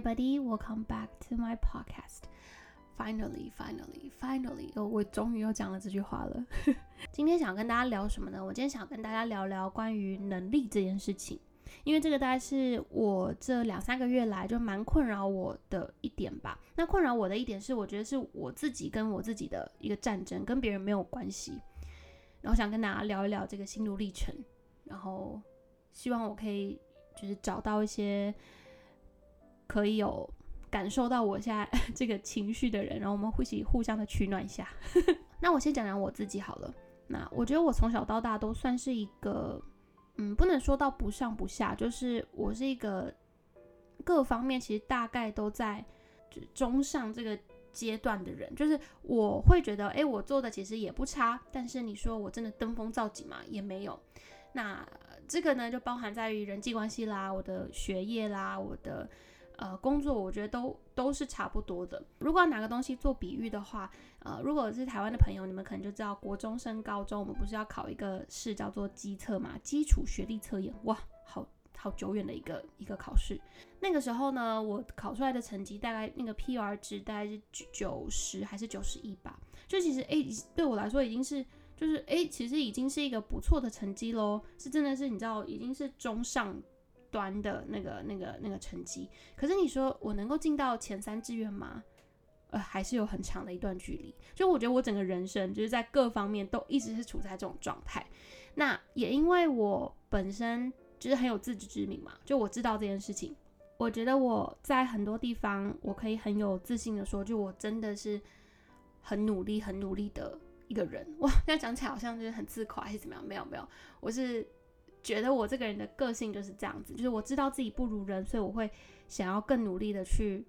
everybody, welcome back to my podcast. Finally, finally, finally，哦，我终于又讲了这句话了。今天想跟大家聊什么呢？我今天想跟大家聊聊关于能力这件事情，因为这个大概是我这两三个月来就蛮困扰我的一点吧。那困扰我的一点是，我觉得是我自己跟我自己的一个战争，跟别人没有关系。然后想跟大家聊一聊这个心路历程，然后希望我可以就是找到一些。可以有感受到我现在 这个情绪的人，然后我们一起互相的取暖一下。那我先讲讲我自己好了。那我觉得我从小到大都算是一个，嗯，不能说到不上不下，就是我是一个各方面其实大概都在中上这个阶段的人。就是我会觉得，哎，我做的其实也不差，但是你说我真的登峰造极嘛，也没有。那这个呢，就包含在于人际关系啦，我的学业啦，我的。呃，工作我觉得都都是差不多的。如果拿个东西做比喻的话，呃，如果是台湾的朋友，你们可能就知道，国中升高中，我们不是要考一个试叫做基测嘛，基础学历测验。哇，好好久远的一个一个考试。那个时候呢，我考出来的成绩大概那个 PR 值大概是九九十还是九十一吧？就其实诶，对我来说已经是就是诶，其实已经是一个不错的成绩喽，是真的是你知道已经是中上。端的那个、那个、那个成绩，可是你说我能够进到前三志愿吗？呃，还是有很长的一段距离。就我觉得我整个人生就是在各方面都一直是处在这种状态。那也因为我本身就是很有自知之明嘛，就我知道这件事情，我觉得我在很多地方我可以很有自信的说，就我真的是很努力、很努力的一个人。哇，现在讲起来好像就是很自夸还是怎么样？没有没有，我是。觉得我这个人的个性就是这样子，就是我知道自己不如人，所以我会想要更努力的去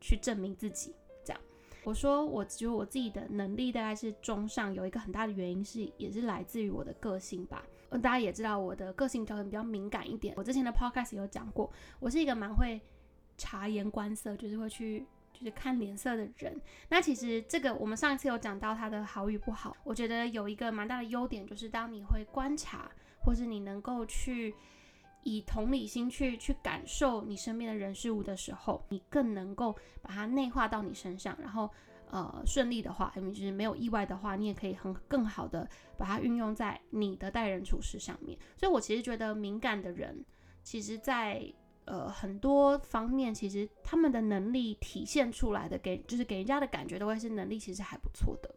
去证明自己。这样，我说我觉得我自己的能力大概是中上，有一个很大的原因是也是来自于我的个性吧。大家也知道我的个性条件比较敏感一点，我之前的 podcast 有讲过，我是一个蛮会察言观色，就是会去就是看脸色的人。那其实这个我们上一次有讲到他的好与不好，我觉得有一个蛮大的优点就是当你会观察。或是你能够去以同理心去去感受你身边的人事物的时候，你更能够把它内化到你身上，然后呃顺利的话，就是没有意外的话，你也可以很更好的把它运用在你的待人处事上面。所以我其实觉得敏感的人，其实在呃很多方面，其实他们的能力体现出来的，给就是给人家的感觉都会是能力其实还不错的。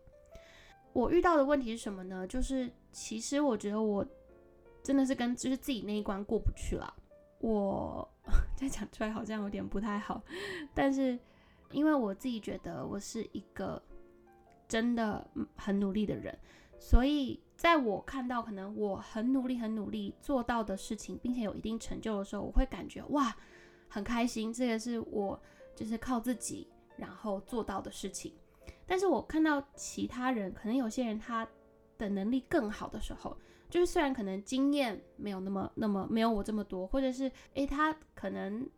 我遇到的问题是什么呢？就是其实我觉得我。真的是跟就是自己那一关过不去了，我 再讲出来好像有点不太好，但是因为我自己觉得我是一个真的很努力的人，所以在我看到可能我很努力很努力做到的事情，并且有一定成就的时候，我会感觉哇很开心，这个是我就是靠自己然后做到的事情。但是我看到其他人，可能有些人他的能力更好的时候。就是虽然可能经验没有那么那么没有我这么多，或者是诶，他可能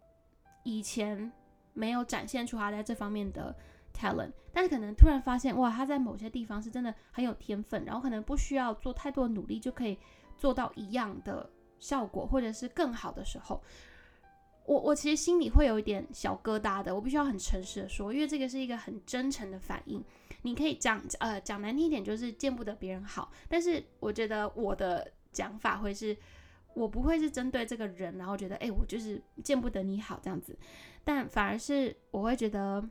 以前没有展现出他在这方面的 talent，但是可能突然发现哇，他在某些地方是真的很有天分，然后可能不需要做太多努力就可以做到一样的效果，或者是更好的时候，我我其实心里会有一点小疙瘩的，我必须要很诚实的说，因为这个是一个很真诚的反应。你可以讲，呃，讲难听一点就是见不得别人好，但是我觉得我的讲法会是，我不会是针对这个人，然后觉得，哎，我就是见不得你好这样子，但反而是我会觉得，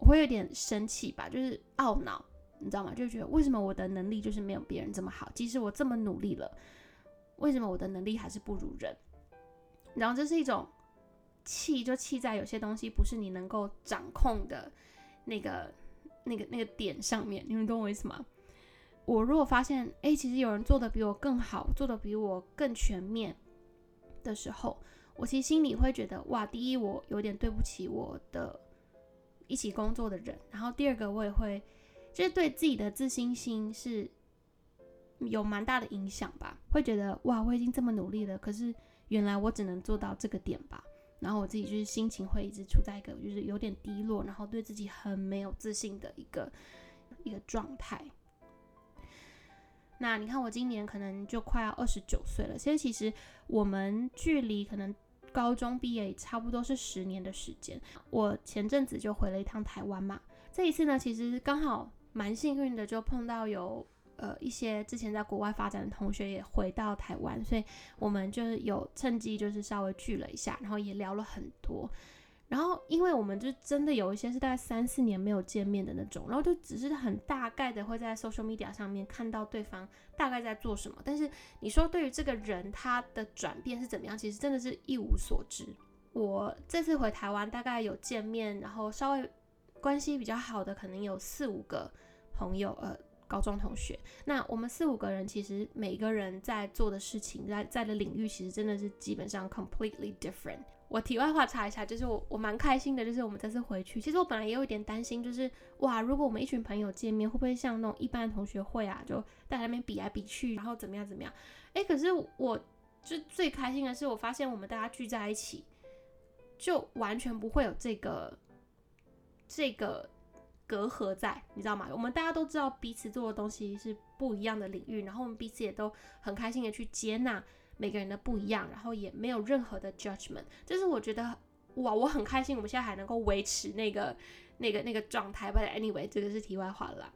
我会有点生气吧，就是懊恼，你知道吗？就觉得为什么我的能力就是没有别人这么好，即使我这么努力了，为什么我的能力还是不如人？然后这是一种气，就气在有些东西不是你能够掌控的那个。那个那个点上面，你们懂我意思吗？我如果发现，哎，其实有人做的比我更好，做的比我更全面的时候，我其实心里会觉得，哇，第一，我有点对不起我的一起工作的人，然后第二个，我也会，就是对自己的自信心是有蛮大的影响吧，会觉得，哇，我已经这么努力了，可是原来我只能做到这个点吧。然后我自己就是心情会一直处在一个就是有点低落，然后对自己很没有自信的一个一个状态。那你看我今年可能就快要二十九岁了，其实其实我们距离可能高中毕业差不多是十年的时间。我前阵子就回了一趟台湾嘛，这一次呢，其实刚好蛮幸运的，就碰到有呃一些之前在国外发展的同学也回到台湾，所以我们就是有趁机就是稍微聚了一下，然后也聊了很多。然后，因为我们就真的有一些是大概三四年没有见面的那种，然后就只是很大概的会在 social media 上面看到对方大概在做什么，但是你说对于这个人他的转变是怎么样，其实真的是一无所知。我这次回台湾大概有见面，然后稍微关系比较好的可能有四五个朋友，呃，高中同学。那我们四五个人其实每个人在做的事情，在在的领域其实真的是基本上 completely different。我题外话插一下，就是我我蛮开心的，就是我们这次回去，其实我本来也有一点担心，就是哇，如果我们一群朋友见面，会不会像那种一般的同学会啊，就在那边比来比去，然后怎么样怎么样？哎，可是我就最开心的是，我发现我们大家聚在一起，就完全不会有这个这个隔阂在，你知道吗？我们大家都知道彼此做的东西是不一样的领域，然后我们彼此也都很开心的去接纳。每个人的不一样，然后也没有任何的 judgment，这是我觉得哇，我很开心，我们现在还能够维持那个那个那个状态。But anyway，这个是题外话了。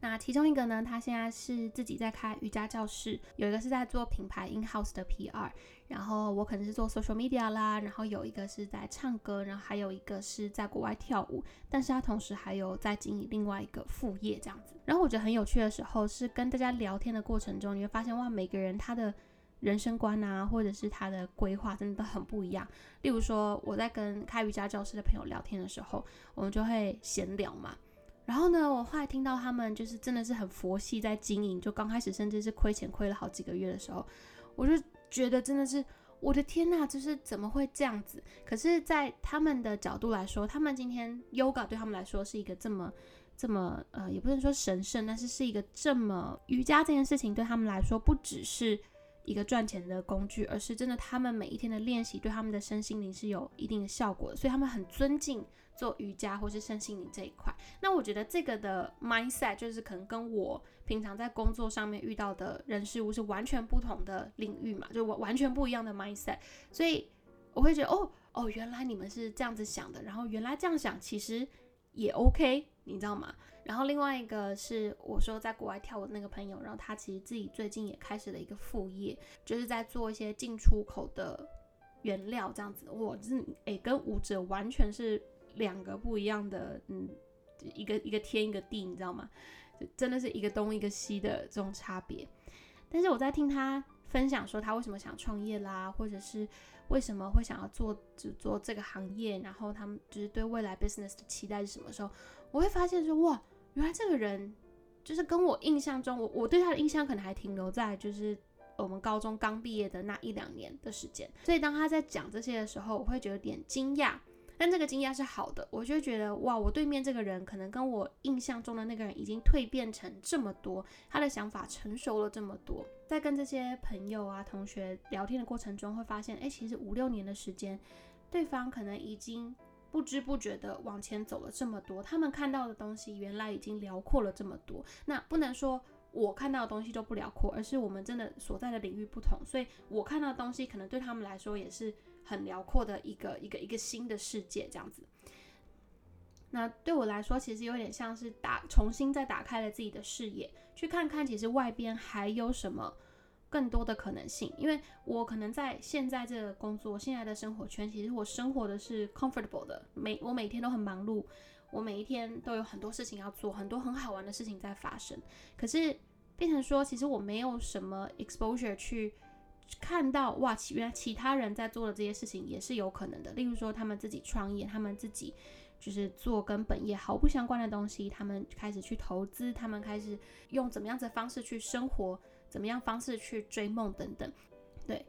那其中一个呢，他现在是自己在开瑜伽教室，有一个是在做品牌 in house 的 PR，然后我可能是做 social media 啦，然后有一个是在唱歌，然后还有一个是在国外跳舞，但是他同时还有在经营另外一个副业这样子。然后我觉得很有趣的时候是跟大家聊天的过程中，你会发现哇，每个人他的人生观啊，或者是他的规划，真的都很不一样。例如说，我在跟开瑜伽教室的朋友聊天的时候，我们就会闲聊嘛。然后呢，我后来听到他们就是真的是很佛系在经营，就刚开始甚至是亏钱亏了好几个月的时候，我就觉得真的是我的天呐，就是怎么会这样子？可是，在他们的角度来说，他们今天 yoga 对他们来说是一个这么这么呃，也不能说神圣，但是是一个这么瑜伽这件事情对他们来说不只是。一个赚钱的工具，而是真的，他们每一天的练习对他们的身心灵是有一定的效果的，所以他们很尊敬做瑜伽或是身心灵这一块。那我觉得这个的 mindset 就是可能跟我平常在工作上面遇到的人事物是完全不同的领域嘛，就完完全不一样的 mindset，所以我会觉得哦哦，原来你们是这样子想的，然后原来这样想其实也 OK，你知道吗？然后另外一个是我说在国外跳舞的那个朋友，然后他其实自己最近也开始了一个副业，就是在做一些进出口的原料这样子。我是诶，跟舞者完全是两个不一样的，嗯，一个一个天一个地，你知道吗？真的是一个东一个西的这种差别。但是我在听他分享说他为什么想创业啦，或者是为什么会想要做只做这个行业，然后他们就是对未来 business 的期待是什么时候，我会发现说哇。原来这个人就是跟我印象中，我我对他的印象可能还停留在就是我们高中刚毕业的那一两年的时间，所以当他在讲这些的时候，我会觉得有点惊讶，但这个惊讶是好的，我就觉得哇，我对面这个人可能跟我印象中的那个人已经蜕变成这么多，他的想法成熟了这么多，在跟这些朋友啊同学聊天的过程中，会发现，哎，其实五六年的时间，对方可能已经。不知不觉的往前走了这么多，他们看到的东西原来已经辽阔了这么多。那不能说我看到的东西都不辽阔，而是我们真的所在的领域不同，所以我看到的东西可能对他们来说也是很辽阔的一个一个一个新的世界这样子。那对我来说，其实有点像是打重新再打开了自己的视野，去看看其实外边还有什么。更多的可能性，因为我可能在现在这个工作、现在的生活圈，其实我生活的是 comfortable 的，每我每天都很忙碌，我每一天都有很多事情要做，很多很好玩的事情在发生。可是变成说，其实我没有什么 exposure 去看到，哇，原来其他人在做的这些事情也是有可能的。例如说，他们自己创业，他们自己就是做跟本业毫不相关的东西，他们开始去投资，他们开始用怎么样的方式去生活。怎么样方式去追梦等等，对，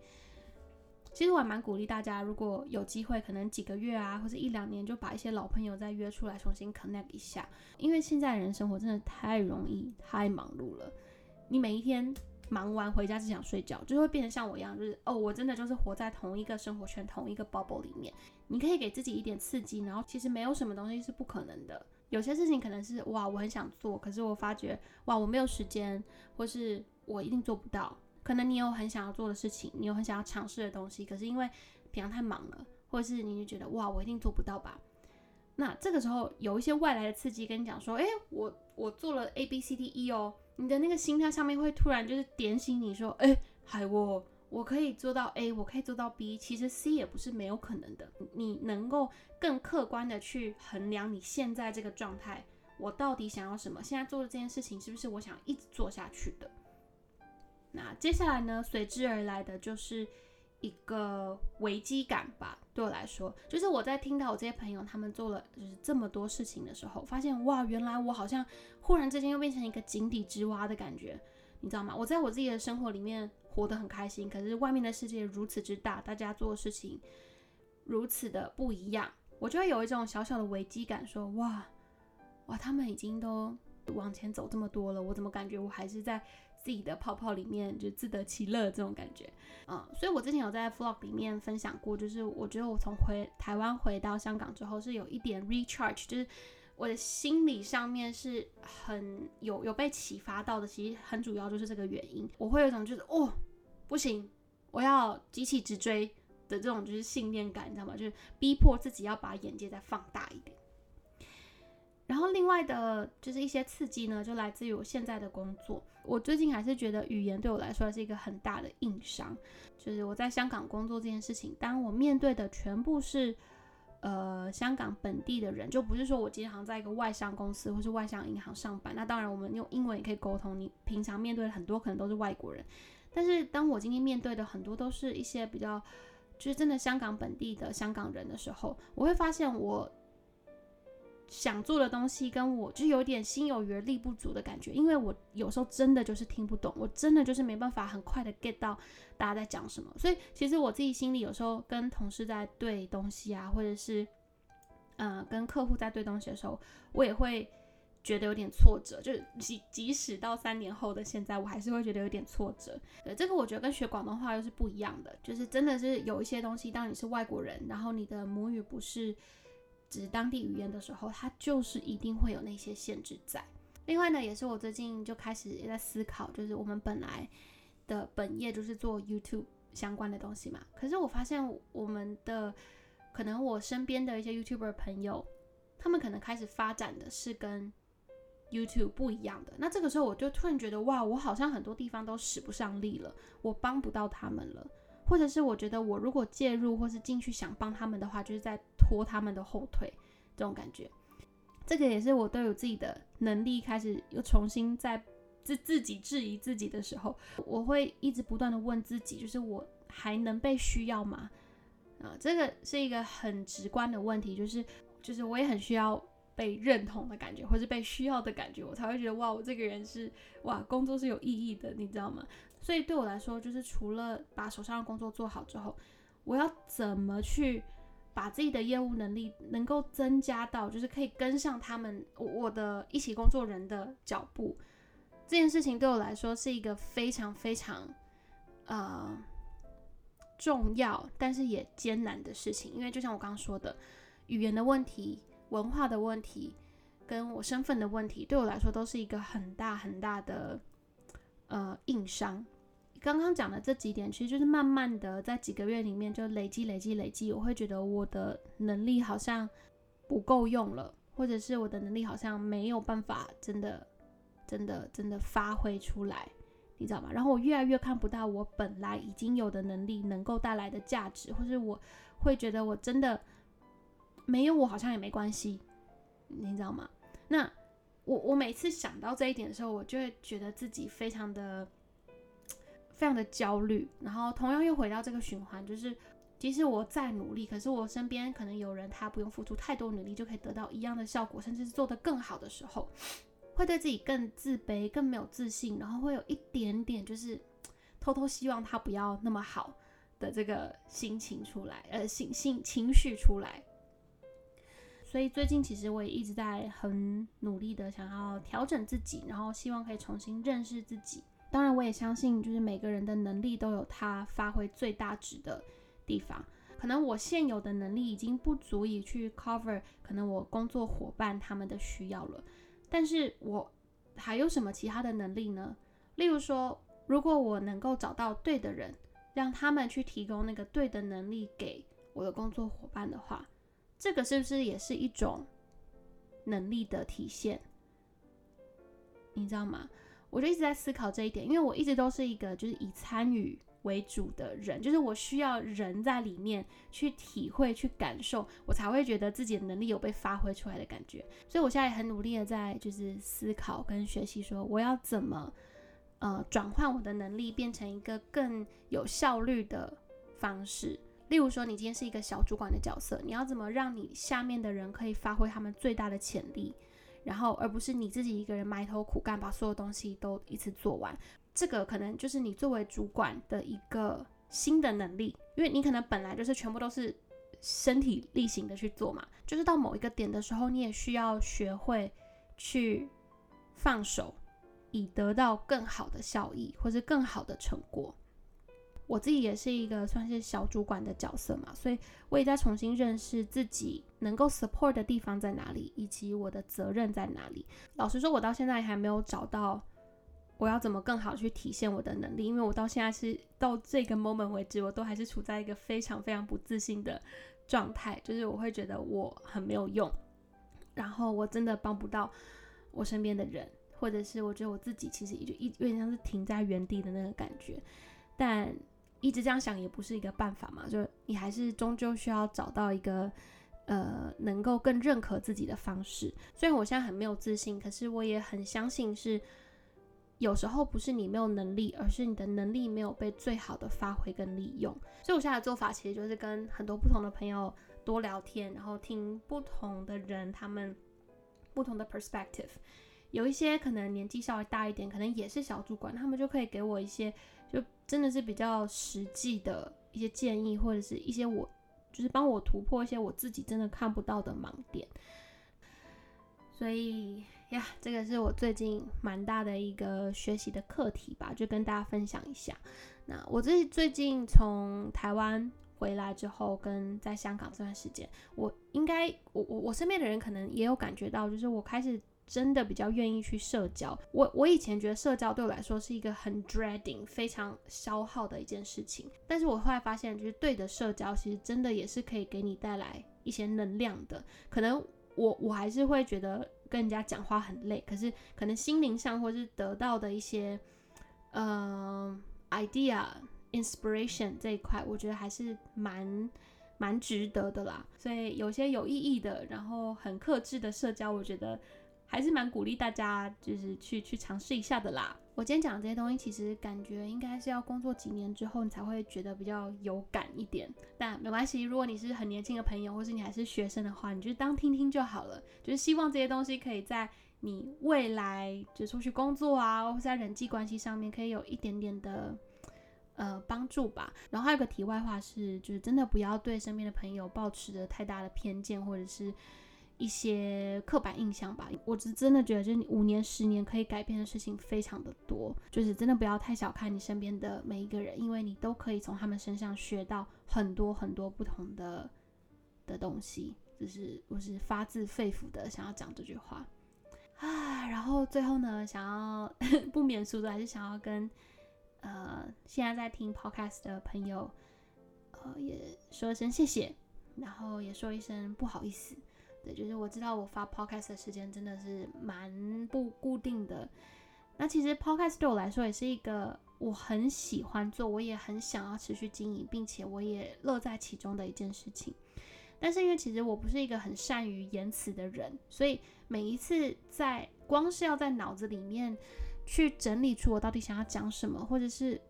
其实我还蛮鼓励大家，如果有机会，可能几个月啊，或者一两年，就把一些老朋友再约出来，重新 connect 一下。因为现在人生活真的太容易，太忙碌了。你每一天忙完回家只想睡觉，就会变成像我一样，就是哦，我真的就是活在同一个生活圈、同一个 bubble 里面。你可以给自己一点刺激，然后其实没有什么东西是不可能的。有些事情可能是哇，我很想做，可是我发觉哇，我没有时间，或是。我一定做不到。可能你有很想要做的事情，你有很想要尝试的东西，可是因为平常太忙了，或是你就觉得哇，我一定做不到吧？那这个时候有一些外来的刺激跟你讲说，哎，我我做了 A B C D E 哦，你的那个心跳上面会突然就是点醒你说，哎，海沃我可以做到 A，我可以做到 B，其实 C 也不是没有可能的。你能够更客观的去衡量你现在这个状态，我到底想要什么？现在做的这件事情是不是我想一直做下去的？那接下来呢，随之而来的就是。一个危机感吧，对我来说，就是我在听到我这些朋友他们做了就是这么多事情的时候，发现哇，原来我好像忽然之间又变成一个井底之蛙的感觉，你知道吗？我在我自己的生活里面活得很开心，可是外面的世界如此之大，大家做的事情如此的不一样，我就会有一种小小的危机感，说哇哇，他们已经都往前走这么多了，我怎么感觉我还是在。自己的泡泡里面就自得其乐这种感觉，嗯，所以我之前有在 vlog 里面分享过，就是我觉得我从回台湾回到香港之后是有一点 recharge，就是我的心理上面是很有有被启发到的，其实很主要就是这个原因，我会有一种就是哦不行，我要急起直追的这种就是信念感，你知道吗？就是逼迫自己要把眼界再放大一点。然后另外的就是一些刺激呢，就来自于我现在的工作。我最近还是觉得语言对我来说是一个很大的硬伤。就是我在香港工作这件事情，当我面对的全部是呃香港本地的人，就不是说我经常在一个外商公司或是外商银行上班。那当然我们用英文也可以沟通。你平常面对的很多可能都是外国人，但是当我今天面对的很多都是一些比较就是真的香港本地的香港人的时候，我会发现我。想做的东西跟我就有点心有余力不足的感觉，因为我有时候真的就是听不懂，我真的就是没办法很快的 get 到大家在讲什么。所以其实我自己心里有时候跟同事在对东西啊，或者是嗯跟客户在对东西的时候，我也会觉得有点挫折。就即即使到三年后的现在，我还是会觉得有点挫折。对这个，我觉得跟学广东话又是不一样的，就是真的是有一些东西，当你是外国人，然后你的母语不是。指当地语言的时候，它就是一定会有那些限制在。另外呢，也是我最近就开始也在思考，就是我们本来的本业就是做 YouTube 相关的东西嘛。可是我发现我们的可能我身边的一些 YouTuber 朋友，他们可能开始发展的是跟 YouTube 不一样的。那这个时候我就突然觉得，哇，我好像很多地方都使不上力了，我帮不到他们了。或者是我觉得我如果介入或是进去想帮他们的话，就是在拖他们的后腿，这种感觉。这个也是我都有自己的能力开始又重新在自自己质疑自己的时候，我会一直不断的问自己，就是我还能被需要吗？啊，这个是一个很直观的问题，就是就是我也很需要被认同的感觉，或是被需要的感觉，我才会觉得哇，我这个人是哇，工作是有意义的，你知道吗？所以对我来说，就是除了把手上的工作做好之后，我要怎么去把自己的业务能力能够增加到，就是可以跟上他们我的一起工作人的脚步。这件事情对我来说是一个非常非常呃重要，但是也艰难的事情。因为就像我刚刚说的，语言的问题、文化的问题，跟我身份的问题，对我来说都是一个很大很大的呃硬伤。刚刚讲的这几点，其实就是慢慢的在几个月里面就累积、累积、累积。我会觉得我的能力好像不够用了，或者是我的能力好像没有办法真的、真的、真的发挥出来，你知道吗？然后我越来越看不到我本来已经有的能力能够带来的价值，或是我会觉得我真的没有我好像也没关系，你知道吗？那我我每次想到这一点的时候，我就会觉得自己非常的。非常的焦虑，然后同样又回到这个循环，就是即使我再努力，可是我身边可能有人他不用付出太多努力就可以得到一样的效果，甚至是做得更好的时候，会对自己更自卑、更没有自信，然后会有一点点就是偷偷希望他不要那么好的这个心情出来，呃，心心情绪出来。所以最近其实我也一直在很努力的想要调整自己，然后希望可以重新认识自己。当然，我也相信，就是每个人的能力都有他发挥最大值的地方。可能我现有的能力已经不足以去 cover 可能我工作伙伴他们的需要了，但是我还有什么其他的能力呢？例如说，如果我能够找到对的人，让他们去提供那个对的能力给我的工作伙伴的话，这个是不是也是一种能力的体现？你知道吗？我就一直在思考这一点，因为我一直都是一个就是以参与为主的人，就是我需要人在里面去体会、去感受，我才会觉得自己的能力有被发挥出来的感觉。所以我现在也很努力的在就是思考跟学习，说我要怎么呃转换我的能力，变成一个更有效率的方式。例如说，你今天是一个小主管的角色，你要怎么让你下面的人可以发挥他们最大的潜力？然后，而不是你自己一个人埋头苦干，把所有东西都一次做完。这个可能就是你作为主管的一个新的能力，因为你可能本来就是全部都是身体力行的去做嘛。就是到某一个点的时候，你也需要学会去放手，以得到更好的效益或是更好的成果。我自己也是一个算是小主管的角色嘛，所以我也在重新认识自己能够 support 的地方在哪里，以及我的责任在哪里。老实说，我到现在还没有找到我要怎么更好去体现我的能力，因为我到现在是到这个 moment 为止，我都还是处在一个非常非常不自信的状态，就是我会觉得我很没有用，然后我真的帮不到我身边的人，或者是我觉得我自己其实也就一有点像是停在原地的那个感觉，但。一直这样想也不是一个办法嘛，就你还是终究需要找到一个呃能够更认可自己的方式。虽然我现在很没有自信，可是我也很相信是有时候不是你没有能力，而是你的能力没有被最好的发挥跟利用。所以我现在的做法其实就是跟很多不同的朋友多聊天，然后听不同的人他们不同的 perspective。有一些可能年纪稍微大一点，可能也是小主管，他们就可以给我一些。就真的是比较实际的一些建议，或者是一些我就是帮我突破一些我自己真的看不到的盲点。所以呀，这个是我最近蛮大的一个学习的课题吧，就跟大家分享一下。那我自己最近从台湾回来之后，跟在香港这段时间，我应该我我我身边的人可能也有感觉到，就是我开始。真的比较愿意去社交。我我以前觉得社交对我来说是一个很 dreading、非常消耗的一件事情。但是我后来发现，就是对的社交其实真的也是可以给你带来一些能量的。可能我我还是会觉得跟人家讲话很累，可是可能心灵上或是得到的一些呃 idea、inspiration 这一块，我觉得还是蛮蛮值得的啦。所以有些有意义的，然后很克制的社交，我觉得。还是蛮鼓励大家，就是去去尝试一下的啦。我今天讲这些东西，其实感觉应该是要工作几年之后，你才会觉得比较有感一点。但没关系，如果你是很年轻的朋友，或是你还是学生的话，你就当听听就好了。就是希望这些东西可以在你未来就出去工作啊，或在人际关系上面，可以有一点点的呃帮助吧。然后还有个题外话是，就是真的不要对身边的朋友抱持着太大的偏见，或者是。一些刻板印象吧，我是真的觉得，就是你五年、十年可以改变的事情非常的多，就是真的不要太小看你身边的每一个人，因为你都可以从他们身上学到很多很多不同的的东西。就是我是发自肺腑的想要讲这句话啊，然后最后呢，想要 不免俗的，还是想要跟呃现在在听 podcast 的朋友，呃也说一声谢谢，然后也说一声不好意思。对，就是我知道我发 podcast 的时间真的是蛮不固定的。那其实 podcast 对我来说也是一个我很喜欢做，我也很想要持续经营，并且我也乐在其中的一件事情。但是因为其实我不是一个很善于言辞的人，所以每一次在光是要在脑子里面去整理出我到底想要讲什么，或者是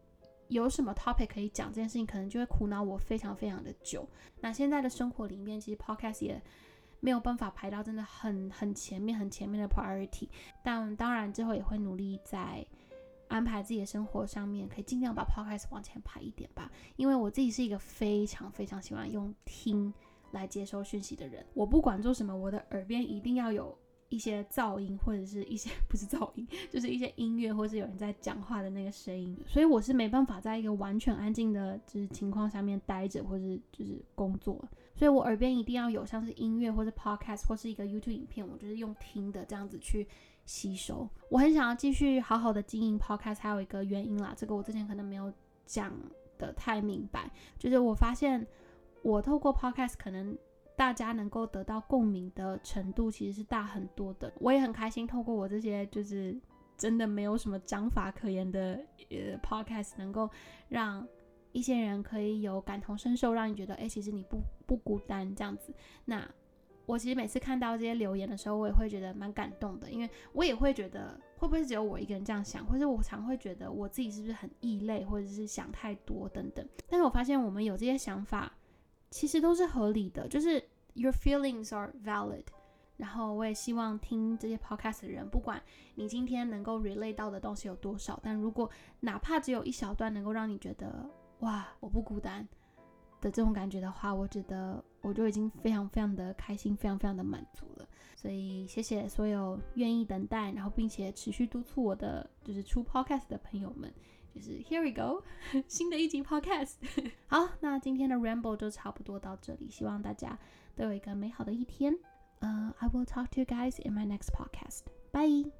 有什么 topic 可以讲这件事情，可能就会苦恼我非常非常的久。那现在的生活里面，其实 podcast 也。没有办法排到真的很很前面很前面的 priority，但当然之后也会努力在安排自己的生活上面，可以尽量把 podcast 往前排一点吧。因为我自己是一个非常非常喜欢用听来接收讯息的人，我不管做什么，我的耳边一定要有。一些噪音或者是一些 不是噪音，就是一些音乐或是有人在讲话的那个声音，所以我是没办法在一个完全安静的就是情况下面待着或是就是工作，所以我耳边一定要有像是音乐或是 podcast 或是一个 YouTube 影片，我就是用听的这样子去吸收。我很想要继续好好的经营 podcast，还有一个原因啦，这个我之前可能没有讲的太明白。就是我发现我透过 podcast 可能大家能够得到共鸣的程度其实是大很多的。我也很开心透过我这些就是真的没有什么章法可言的呃 podcast 能够让。一些人可以有感同身受，让你觉得，哎，其实你不不孤单这样子。那我其实每次看到这些留言的时候，我也会觉得蛮感动的，因为我也会觉得，会不会只有我一个人这样想，或者我常会觉得我自己是不是很异类，或者是想太多等等。但是我发现我们有这些想法，其实都是合理的，就是 your feelings are valid。然后我也希望听这些 podcast 的人，不管你今天能够 relate 到的东西有多少，但如果哪怕只有一小段能够让你觉得。哇，我不孤单的这种感觉的话，我觉得我就已经非常非常的开心，非常非常的满足了。所以谢谢所有愿意等待，然后并且持续督促我的就是出 podcast 的朋友们。就是 Here we go，新的一集 podcast。好，那今天的 ramble 就差不多到这里，希望大家都有一个美好的一天。呃，I will talk to you guys in my next podcast. Bye.